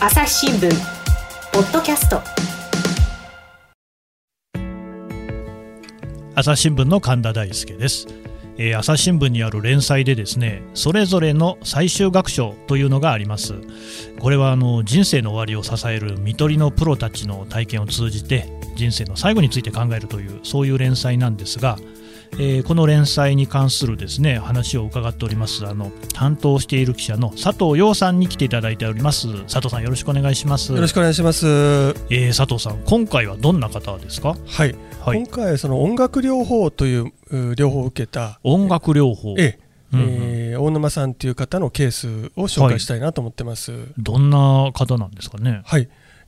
朝日新聞ポッドキャスト。朝日新聞の神田大輔です、えー朝日新聞にある連載でですねそれぞれの最終学章というのがあります。これはあの人生の終わりを支える看取りのプロたちの体験を通じて人生の最後について考えるというそういう連載なんですが、えーこの連載に関するですね話を伺っておりますあの担当している記者の佐藤陽さんに来ていただいております。佐藤さんよろしくお願いします。よろしくお願いします。えー佐藤さん今回はどんな方ですか？はい、はい。今回その音楽療法というう療法を受けた、音楽療法。ええ。うんうん。えー大沼さんという方のケースを紹介したいなと思ってます。はい。どんな方なんですかね？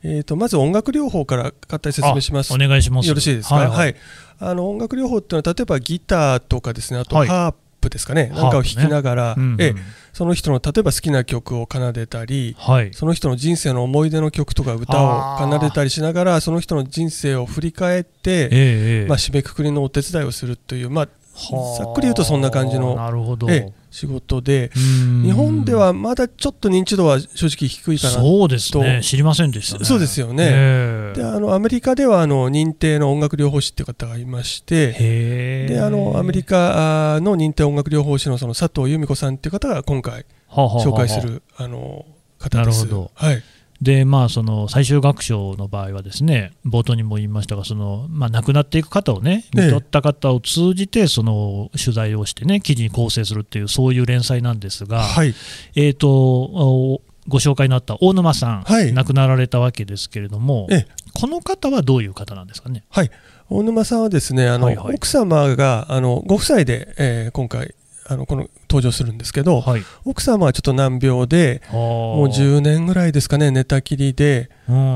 えー、とまず音楽療法から簡単に説明します。お願いします。よろしいですか？ははい。い、あの音楽療法っていうのは例えばギターとかですね、あとはい。ハープですかね、ハープね。なんかを弾きながら、うんうん。ええ。その人の例えば好きな曲を奏でたり。はい。その人の人生の思い出の曲とか歌を奏でたりしながらその人の人生を振り返って、ええええ。まあ、締めくくりのお手伝いをするという、まあざっくり言うとそんな感じの仕事で。うん。日本ではまだちょっと認知度は正直低いかなそうですね。と知りませんでしたね。そうですよね。ええ。であのアメリカではあの認定の音楽療法士っていう方がいましてであのアメリカあの認定音楽療法士のその佐藤由美子さんっていう方が今回紹介するあの方です。なるほど。はいでまあその最終学章の場合はですね冒頭にも言いましたがその、まあ、亡くなっていく方をねええ。見とった方を通じてその取材をしてね記事に構成するっていうそういう連載なんですが、はい。えー、とおご紹介のあった大沼さん、はい。亡くなられたわけですけれども、ええ。この方はどういう方なんですかね？はい、大沼さんはですねあの、はいはい。奥様があのご夫妻で、えー今回あのこの登場するんですけど、はい、奥様はちょっと難病でももう10年ぐらいですかね寝たきりで、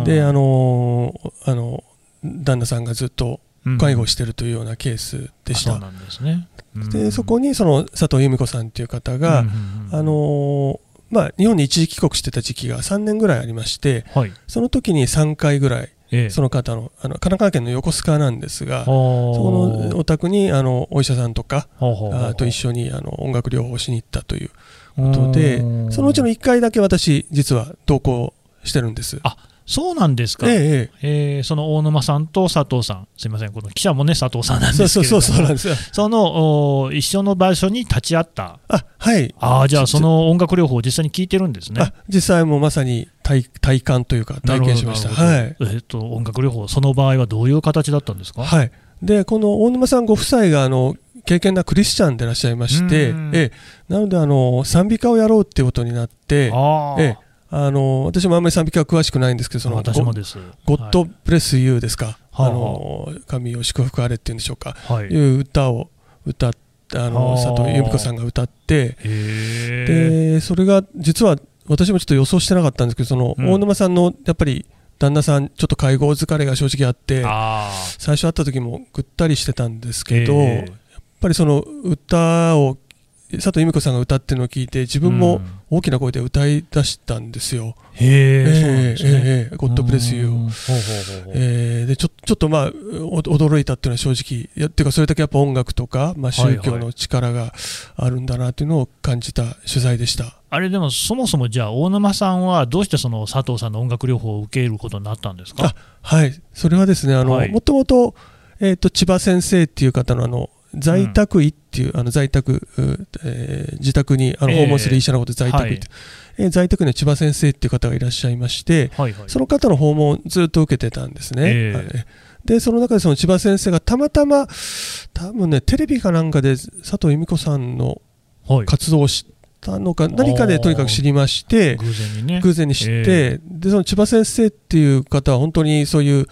であのーあの旦那さんがずっと介護してるというようなケースでした、そうなんですね。でそこにその佐藤由美子さんという方が、うんうんうんあのーまあ、日本に一時帰国してた時期が3年ぐらいありましてはい、その時に3回ぐらいええ。その方のあの神奈川県の横須賀なんですが、そそこのお宅にあのお医者さんとかあと一緒にあの音楽療法をしに行ったということでそのうちの1回だけ私実は同行してるんです。あそうなんですか、ええええーその大沼さんと佐藤さん、すみません、この記者もね、佐藤さんなんえ、ですけれども、そうそうそうそうなんですよ。そのお一緒の場所に立ち会った、あはい。あーじゃあ、その音楽療法を実際に聞いてるんですね。あ実際もまさに体体感というか体験しました。はい。えっと音楽療法、その場合はどういう形だったんですか、はい。でこの大沼さんご夫妻があの敬虔なクリスチャンでいらっしゃいまして、うんええ、なのであの賛美歌をやろうっていうことになって、ええあの私もあんまり賛美歌は詳しくないんですけど、その私もです。ゴッドブレスユーですか、はいあの神を祝福あれっていうんでしょうか、はい、はいいう歌を歌ってあの佐藤由美子さんが歌って、でそれが実は私もちょっと予想してなかったんですけどそのうん。大沼さんのやっぱり旦那さんちょっと介護疲れが正直あってあ最初会った時もぐったりしてたんですけど、え。やっぱりその歌を佐藤由美子さんが歌ってるのを聞いて自分も大きな声で歌い出したんですよ。へえ、え。えええ God bless you うん。ほうほうほうほう。えーでちょちょっとまあお驚いたっていうのは正直いやっていうかそれだけやっぱ音楽とか、まあ、宗教の力があるんだなっていうのを感じた取材でした。あれでもそもそもじゃあ大沼さんはどうしてその佐藤さんの音楽療法を受けることになったんですか？あはい。それはですねあの、はい。もともと,、えー、と千葉先生っていう方のあの在宅医っていう、あの在宅、うえー自宅にあのええ訪問する医者のことで在宅医って、えー。在宅には千葉先生っていう方がいらっしゃいましてはいはい。その方の訪問をずっと受けてたんですね。ええはい。でその中でその千葉先生がたまたま多分ねテレビかなんかで佐藤由美子さんのはい。活動を知ったのか何かでとにかく知りまして偶然にね。偶然に知って、えでその千葉先生っていう方は本当にそういう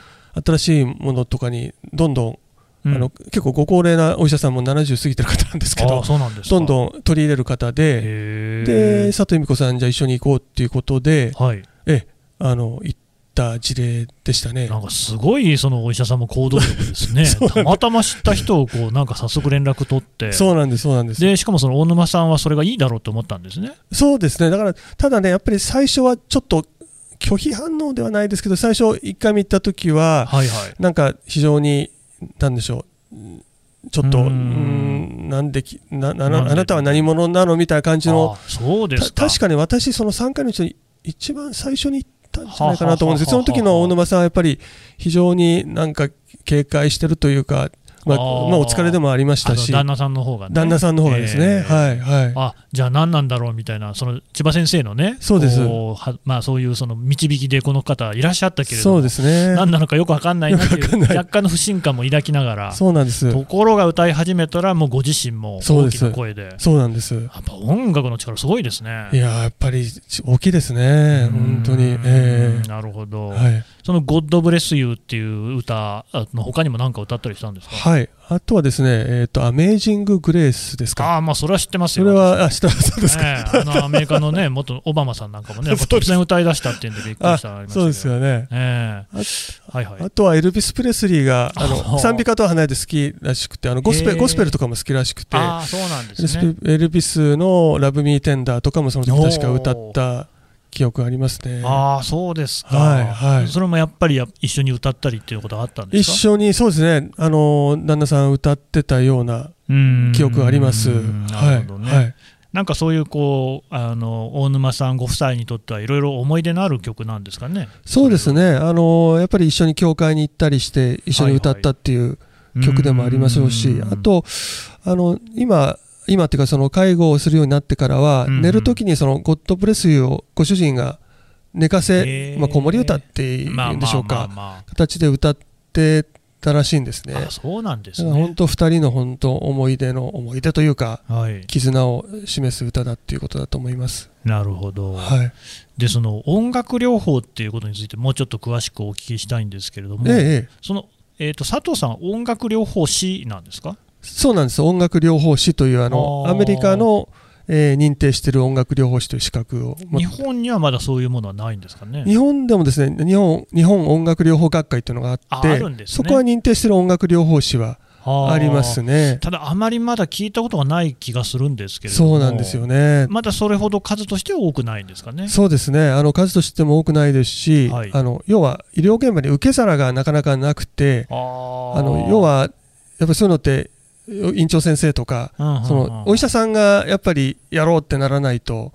新しいものとかにどんどんあの結構ご高齢なお医者さんも70過ぎてる方なんですけあどどんどん取り入れる方で、へでえ佐藤由美子さんじゃあ一緒に行こうっていうことではい。えあの行った事例でしたね。なんかすごいそのお医者さんも行動力ですね。たまたま知った人をこうなんか早速連絡取って。そうなんですそうなんです。でしかもその大沼さんはそれがいいだろうと思ったんですね。そうですね、だから、ただね、やっぱり最初はちょっと拒否反応ではないですけど、最初、1回目行った時は、はいはい。なんか非常に、なんでしょう、ちょっと、ううんなんできななあなたは何者なの？みたいな感じの、あそうです確かに私、その3回のうちに一番最初に行ったんじゃないかなと思うんです。けど、その時の大沼さんはやっぱり非常になんか警戒してるというか、まあ、まあ、お疲れでもありましたし、旦那さんの方がね。旦那さんの方がですね、えー、はい、はい。あ、じゃあ何なんだろうみたいな、その千葉先生のね、そうです。まあ、そういうその導きでこの方いらっしゃったけれども、そうですね。何なのかよくわかんないなっていう、若干の不信感も抱きながら、そうなんです。ところが歌い始めたら、もうご自身も大きな声で、そうなんです。やっぱ音楽の力すごいですね。いや、やっぱり大きいですね、本当に。えー、なるほど。はい。その「ゴッドブレスユーっていう歌の他にも何か歌ったりしたんですか？はいあとはですね、えっ、ー、と、アメージング・グレースですか。ああ、まあ、それは知ってますよ。それは、あ、知ってます。そうですか、ね。あの、アメリカのね、元オバマさんなんかもね、突然歌い出したっていうんでびっくりしたあそうですよね。ええー、はいはい。あとは、エルビス・プレスリーが、あの、賛美歌とは離れて好きらしくて、あの、ゴスペル、ゴスペルとかも好きらしくて、ああ、そうなんですね。エルビスのラブ・ミー・テンダーとかもその時確か歌った記憶ありますね。ああ、そうですか。はい、はい。それもやっぱり一緒に歌ったりっていうことがあったんですか？一緒に、そうですね。あの、旦那さん歌ってたような記憶があります。なるほどね。はい、なんかそういうこうあの大沼さんご夫妻にとってはいろいろ思い出のある曲なんですかね？そうですね。あのやっぱり一緒に教会に行ったりして一緒に歌ったっていう曲でもありますし、あとあの今今っていうかその介護をするようになってからは、寝るときにそのゴッドブレスユーをご主人が寝かせ、まあ、子守歌っていうんでしょうか、形で歌ってたらしいんですね。そうなんですね。本当二人の本当思い出の思い出というか、はい、絆を示す歌だっていうことだと思います。なるほど。はい。でその音楽療法っていうことについてもうちょっと詳しくお聞きしたいんですけれども、ええ、そのえーと佐藤さん音楽療法士なんですか？そうなんです。音楽療法士というあのアメリカの、えー、認定している音楽療法士という資格を日本にはまだそういうものはないんですかね？日本でもですね日本日本音楽療法学会というのがあって、ね、そこは認定している音楽療法士はありますね。ただ、あまりまだ聞いたことがない気がするんですけれどそうなんですよね。まだそれほど数としては多くないんですかね？そうですね。あの数としても多くないですし、はい、あの要は医療現場に受け皿がなかなかなくてあの要はやっぱりそういうのって院長先生とか、そのお医者さんがやっぱりやろうってならないと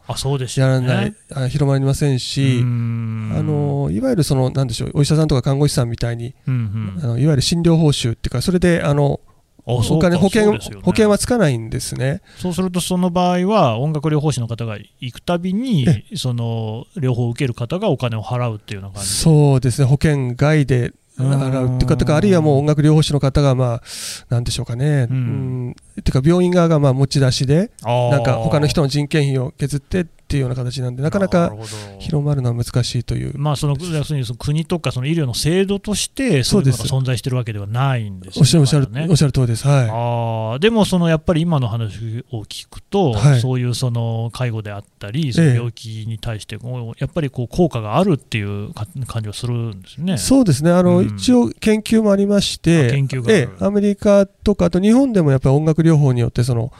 やらない、あ広まりませんしあのいわゆるそのなんでしょうお医者さんとか看護師さんみたいに、あのいわゆる診療報酬っていうかそれであのお金保険、ね、保険はつかないんですね。そうすると、その場合は音楽療法士の方が行くたびに、その療法を受ける方がお金を払うっていうような感じ。そうですね、保険外で払うっていうか、とかあるいはもう音楽療法士の方が、まあ、なんでしょうかね、うん、ってか、病院側がまあ持ち出しで、なんか他の人の人件費を削ってっていうような形なんで、なかなか広まるのは難しいという。まあ、その要するにその国とかその医療の制度として、そういうのが存在しているわけではないんです、ね、おっしゃるおっしゃる、おっしゃる通りです、はい、あでも、そのやっぱり今の話を聞くと、はい、そういうその介護であったり、その病気に対して、やっぱりこう効果があるっていう感じはするんですね。そうですね。あの、うん、一応、研究もありまして、研究がえ。アメリカとか、あと日本でもやっぱり音楽療法によって、その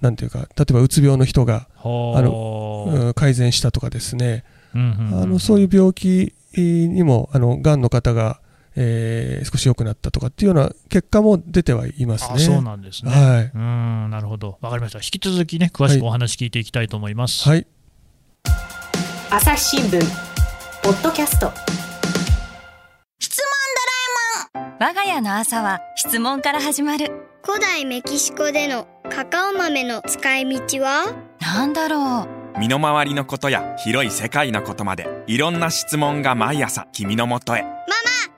なんていうか例えばうつ病の人があの改善したとかですね、あのそういう病気にもあのがんの方が、えー、少し良くなったとかっていうような結果も出てはいますね。そうなんですね。はい、うんなるほどわかりました。引き続きね詳しくお話聞いていきたいと思います。はい。朝日新聞ポッドキャスト質問ドラえもん我が家の朝は質問から始まる古代メキシコでのカカオ豆の使い道は？なんだろう。身の回りのことや広い世界のことまでいろんな質問が毎朝君のもとへ。ママ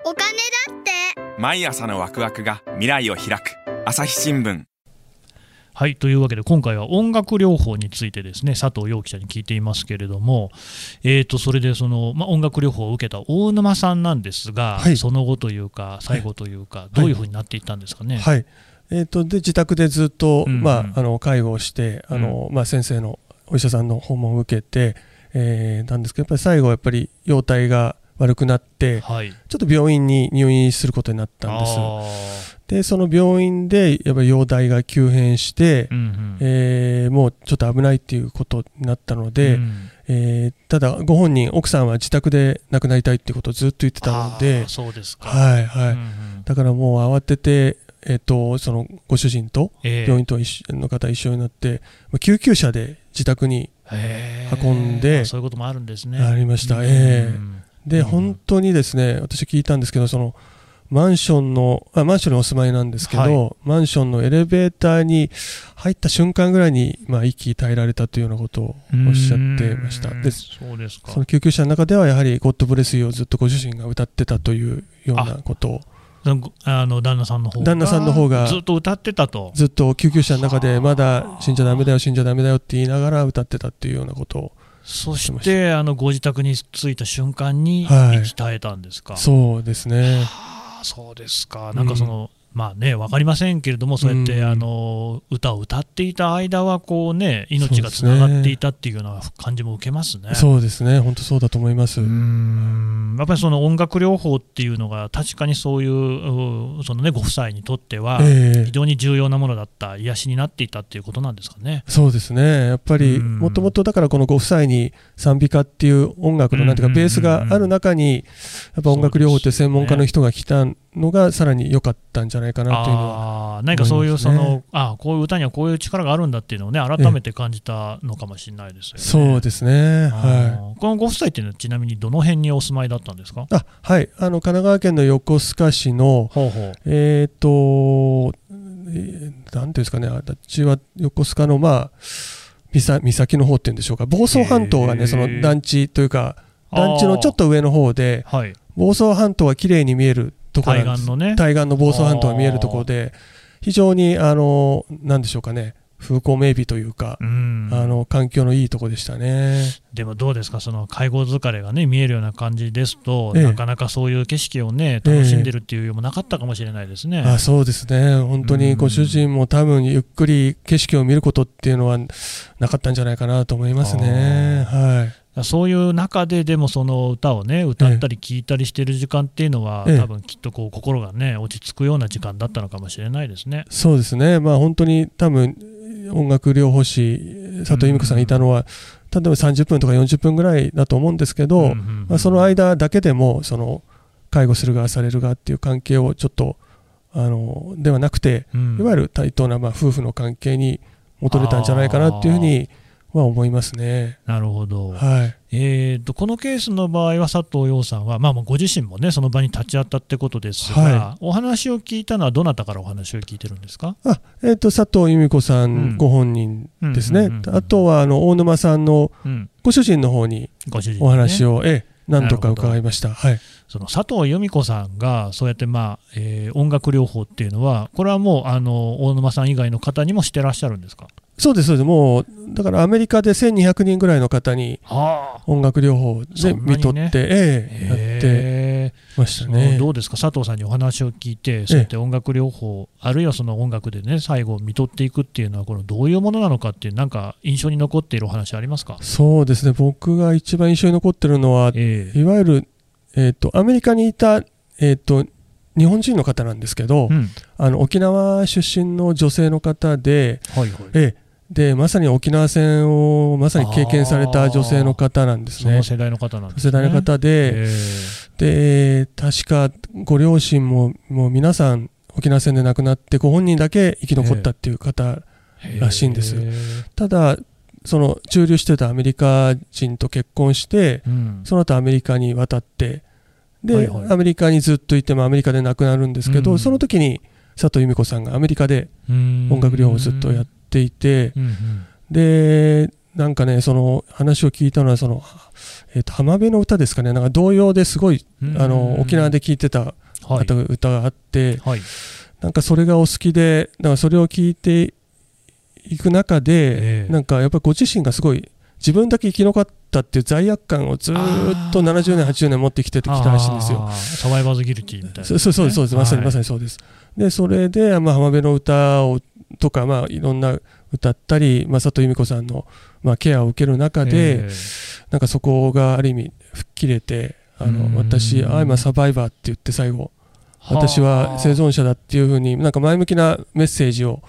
お金だって。毎朝のワクワクが未来を開く。朝日新聞。はいというわけで今回は音楽療法についてですね佐藤陽記者に聞いていますけれども、えー、とそれでその、まあ、音楽療法を受けた大沼さんなんですが、はい、その後というか最後というか、はい、どういうふうになっていったんですかね？はい、はいえーと、で自宅でずっと、うんうん、まあ、あの介護をしてあの、うん、まあ、先生のお医者さんの訪問を受けて、えー、なんですけどやっぱり最後やっぱり容体が悪くなって、はい、ちょっと病院に入院することになったんです。でその病院でやっぱり容体が急変して、うんうん、えー、もうちょっと危ないっていうことになったので、うん、えー、ただご本人奥さんは自宅で亡くなりたいっていうことをずっと言ってたのでそうですか。はいはい、うんうん、だからもう慌ててえーと、そのご主人と病院との方一緒になって、えー、救急車で自宅に運んで、そういうこともあるんですね。ありました、えー、で、本当にですね私聞いたんですけどそのマンションのあマンションにお住まいなんですけど、はい、マンションのエレベーターに入った瞬間ぐらいに、まあ、息絶えられたというようなことをおっしゃってました。でそうですか。その救急車の中ではやはり「ゴッドブレスユー」をずっとご主人が歌ってたというようなことをあの旦那さんの方旦那さんの方が。ずっと歌ってたと。ずっと救急車の中でまだ死んじゃだめだよ死んじゃだめだよって言いながら歌ってたっていうようなことをそしてあのご自宅に着いた瞬間に息絶えたんですか、はい、そうですね。そうですか。なんかその、まあね、分かりませんけれども、そうやって、あの歌を歌っていた間はこう、ね、命がつながっていたっていうような感じも受けますね。そうですね、本当そうだと思います。うん。やっぱりその音楽療法っていうのが、確かにそういうその、ね、ご夫妻にとっては、非常に重要なものだった、癒しになっていたっていうことなんですかね。そうですね。やっぱりもともとだからこのご夫妻に賛美歌っていう音楽のなんていうかベースがある中にやっぱ音楽療法って専門家の人が来たのがさらに良かったんじゃないかなというのは、ね、何かそういうそのあこういう歌にはこういう力があるんだっていうのをね改めて感じたのかもしれないですよね。そうですね。はい。このご夫妻っていうのはちなみにどの辺にお住まいだったんですか？あはいあの神奈川県の横須賀市のほうほうえっ、ー、と、えんていうんですかね私は横須賀のまあ岬の方っていうんでしょうか房総半島がねその団地というか団地のちょっと上の方で、はい、房総半島は綺麗に見えるところなんです。ね、対岸の房総半島が見えるところで、非常に、あの、なんでしょうかね、風光明媚というか、うあの環境のいいとこでしたね。でもどうですか、その介護疲れが、ね、見えるような感じですと、ええ、なかなかそういう景色を、ね、楽しんでるっていうよりもなかったかもしれないですね、え、あそうですね、本当にご主人も多分ゆっくり景色を見ることっていうのはなかったんじゃないかなと思いますね。はい。そういう中ででもその歌をね歌ったり聴いたりしてる時間っていうのは、ええ、多分きっとこう心がね落ち着くような時間だったのかもしれないですね。そうですね。まあ本当に多分音楽療法士佐藤由美子さんいたのは、例えば30分とか40分ぐらいだと思うんですけど、まあ、その間だけでもその介護する側される側っていう関係をちょっとあのではなくて、うん、いわゆる対等なまあ夫婦の関係に戻れたんじゃないかなっていうふうには思いますね。なるほど。はい。えーと、このケースの場合は佐藤陽さんは、まあ、ご自身も、ね、その場に立ち会ったってことですが、はい、お話を聞いたのはどなたからお話を聞いてるんですか？あ、えーと、佐藤由美子さんご本人ですね、あとはあの大沼さんのご主人の方にお話を、え何度か伺いました。はい。その佐藤由美子さんがそうやって、まあえー、音楽療法っていうのはこれはもうあの大沼さん以外の方にもしてらっしゃるんですか？そうです、そうです、もうだからアメリカで1200人ぐらいの方に音楽療法で見とって、ねええやってましたね。どうですか、佐藤さんにお話を聞いて、そうやって音楽療法、あるいはその音楽でね、最後、見とっていくっていうのは、これどういうものなのかっていう、なんか印象に残っているお話ありますか？そうですね、僕が一番印象に残ってるのは、えー、いわゆるえーと、アメリカにいた、えーと、日本人の方なんですけど、うん、あの沖縄出身の女性の方で、はいはい、えでまさに沖縄戦をまさに経験された女性の方なんですね。世代の方なんです、ね、世代の方で、で確かご両親ももう皆さん沖縄戦で亡くなってご本人だけ生き残ったっていう方らしいんです。ただその駐留してたアメリカ人と結婚して、うん、その後アメリカに渡ってで、はいはい、アメリカにずっといてもアメリカで亡くなるんですけど、うん、その時に佐藤由美子さんがアメリカで音楽療法をずっとやっていて、うんうん、でなんかねその話を聞いたのはその、えー、と浜辺の歌ですかね。なんか童謡ですごいあの沖縄で聴いてた歌があって、はい、なんかそれがお好きでだからそれを聞いていく中で、えー、なんかやっぱりご自身がすごい自分だけ生き残ったっていう罪悪感をずっと70年、80年持ってきてきたらしいんですよ。サバイバーズギルティみたいな、ね、そうそうそうです、まさにまさにそうです。で、それで、まあ、浜辺の歌をとか、まあ、いろんな歌ったり、まあ、佐藤由美子さんの、まあ、ケアを受ける中で、なんかそこがある意味吹っ切れて、あの私、I'm a survivor って言って最後、私は生存者だっていうふうに、なんか前向きなメッセージを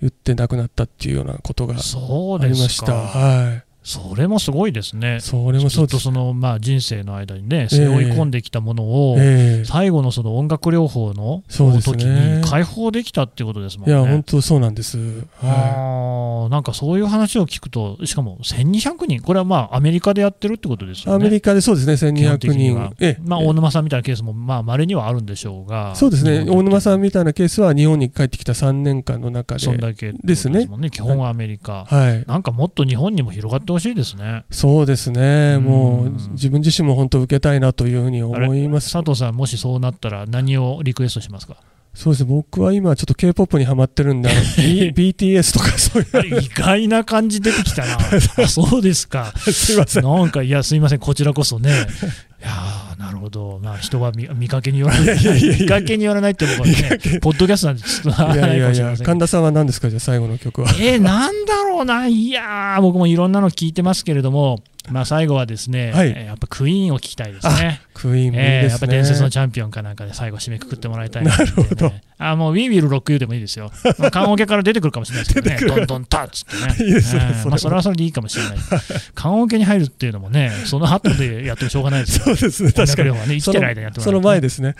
言って亡くなったっていうようなことがありました。はいそれもすごいですね、それもそうとその、まあ、人生の間にね、背負い込んできたものを、えー、最後のその音楽療法の時に解放できたっていうことですもんね。いや、本当そうなんです。はい、なんかそういう話を聞くと、しかも1200人、これはまあアメリカでやってるってことですよね。アメリカでそうですね、1200人。えまあ、大沼さんみたいなケースも、まあ、稀にはあるんでしょうが、そうですね、大沼さんみたいなケースは、日本に帰ってきた3年間の中で、そんだけですね、基本はアメリカ、はい、なんかもっと日本にも広がってほしいですね。そうですね、もう自分自身も本当、受けたいなというふうに思います。佐藤さん、もしそうなったら、何をリクエストしますか？そうです。僕は今、ちょっと k p o p にはまってるんで、B、BTS とかそういう。意外な感じ出てきたな、そうですか、すいません。なんか、いや、すいません、こちらこそね、いやなるほど、まあ、人は見 見かけによらない、見かけによらないって僕はね、ポッドキャストなんで、ちょっといやいやいや、神田さんは何ですか、じゃあ、最後の曲は？えー、なんだろうな、いや僕もいろんなの聞いてますけれども、まあ、最後はですね、はい、やっぱクイーンを聞きたいですね。クイーンもいいですね、えー、やっぱ伝説のチャンピオンかなんかで最後締めくくってもらいたいな、ね、なるほど。あもう、We Will Rock You でもいいですよ。棺桶から出てくるかもしれないですけどね、どんどんタッツってね。いいですね、えー、まあ、それはそれでいいかもしれない。棺桶に入るっていうのもね、その後でやってもしょうがないですよ。そうですね、確かに。ね、生きてる間にやってもらその前ですね。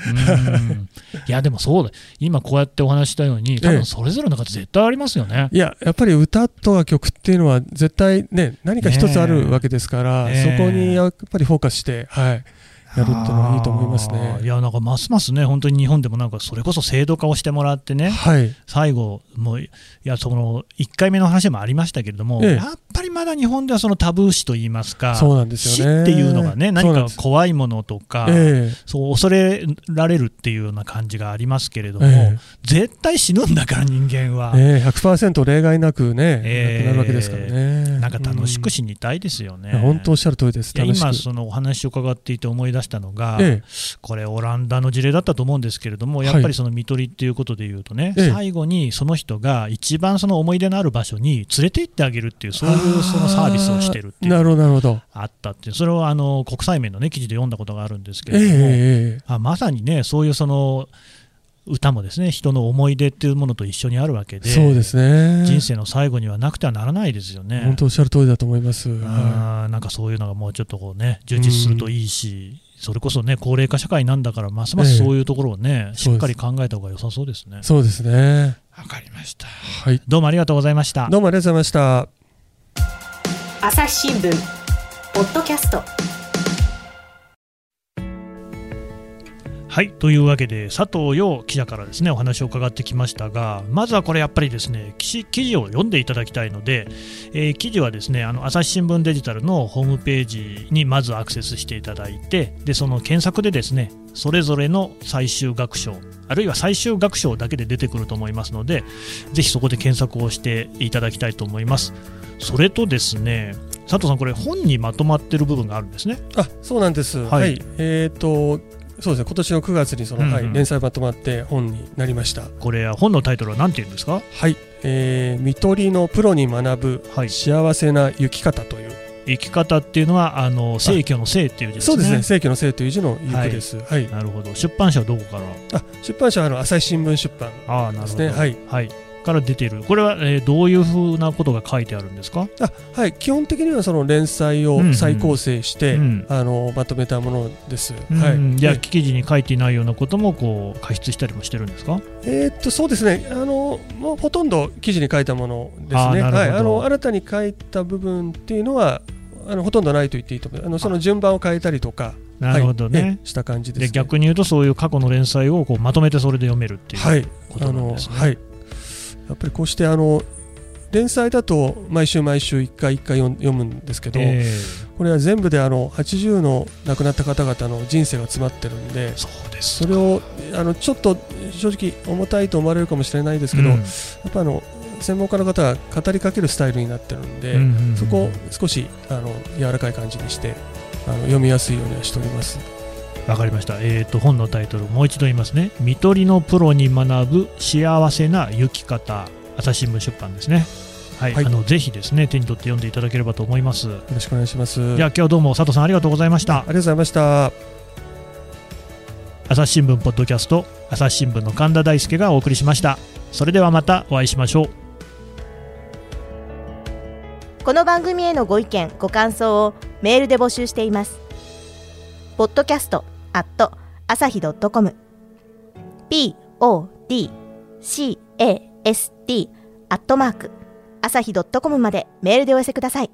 いや、でもそうだ、今こうやってお話したように、多分それぞれの方、絶対ありますよね。いや、やっぱり歌と曲っていうのは、絶対ね、何か一つあるわけですから、そこにやっぱりフォーカスして、はい。やるっていうのはいいと思いますね。いやなんかますますね本当に日本でもなんかそれこそ制度化をしてもらってね、はい、最後もういやその1回目の話もありましたけれども、ええ、やっぱりまだ日本ではそのタブー視といいますかそうなんですよね。死っていうのがね何か怖いものとか、え、そう恐れられるっていうような感じがありますけれども、絶対死ぬんだから人間は、えー、100%例外なくね、えー、なるわけですからね。なんか楽しく死にたいですよね、うん、本当おっしゃる通りです。今そのお話を伺っていて思い出したのが、ええ、これオランダの事例だったと思うんですけれどもやっぱりその看取りっていうことでいうとね、はい、最後にその人が一番その思い出のある場所に連れて行ってあげるっていうそういうそのサービスをしてるっていうなるほど。あったっていうそれをあの国際面の、ね、記事で読んだことがあるんですけれども、えあまさにねそういうその歌もですね人の思い出っていうものと一緒にあるわけでそうですね。人生の最後にはなくてはならないですよね。本当おっしゃる通りだと思います、あなんかそういうのがもうちょっとこうね充実するといいし、それこそね高齢化社会なんだからますますそういうところをね、えしっかり考えた方が良さそうですね。そうですね。わかりました、はい、どうもありがとうございました。どうもありがとうございました朝日新聞ポッドキャストはいというわけで佐藤陽記者からですねお話を伺ってきましたがまずはこれやっぱりですね記事を読んでいただきたいので、えー、記事はですねあの朝日新聞デジタルのホームページにまずアクセスしていただいてでその検索でですねそれぞれの最終学章あるいは最終学章だけで出てくると思いますのでぜひそこで検索をしていただきたいと思います。それとですね佐藤さんこれ本にまとまっている部分があるんですね。あそうなんです、はい、はい、えっ、ー、とそうですね今年の9月にその、うんうん、はい、連載まとまって本になりましたこれ本のタイトルは何て言うんですか？はい「えー、看取りのプロに学ぶ幸せな生き方」という、生き方っていうのはあの正虚の正っていう字ですね。そうですね。正虚の正という字の行くです。はい。はい、なるほど。出版社はどこから？あ、出版社はあの朝日新聞出版ですね。あ、なるほど。はい。はい。から出ている、これは、えー、どういうふうなことが書いてあるんですか？あ、はい、基本的にはその連載を再構成して、うん。うん、あのまとめたものです。うん、はい、じゃあ、記事に書いていないようなこともこう加筆したりもしてるんですか？えー、っとそうですね。あの、もうほとんど記事に書いたものですね。はい、あの新たに書いた部分っていうのはあのほとんどないと言っていいと思うあのその順番を変えたりとか。なるほどね、はい、した感じです、ね、で逆に言うとそういう過去の連載をこうまとめてそれで読めるっていうことなんですね。はい、はいやっぱりこうしてあの連載だと毎週毎週1回1回読むんですけど、えー、これは全部であの80の亡くなった方々の人生が詰まってるんでそれをあのちょっと正直重たいと思われるかもしれないですけど、うん、やっぱあの専門家の方は語りかけるスタイルになってるんで、うんうんうん、そこを少しあの柔らかい感じにしてあの読みやすいようにはしております。わかりました、えーと、本のタイトルもう一度言いますね「看取りのプロに学ぶ幸せな行き方」朝日新聞出版ですね。はい、はい、あのぜひですね手に取って読んでいただければと思います。よろしくお願いします。じゃあ今日どうも佐藤さんありがとうございました。ありがとうございました。朝日新聞ポッドキャスト朝日新聞の神田大輔がお送りしました。それではまたお会いしましょう。この番組へのご意見ご感想をメールで募集しています。ポッドキャストアット朝日 .com podcast アットマーク。朝日 .com までメールでお寄せください。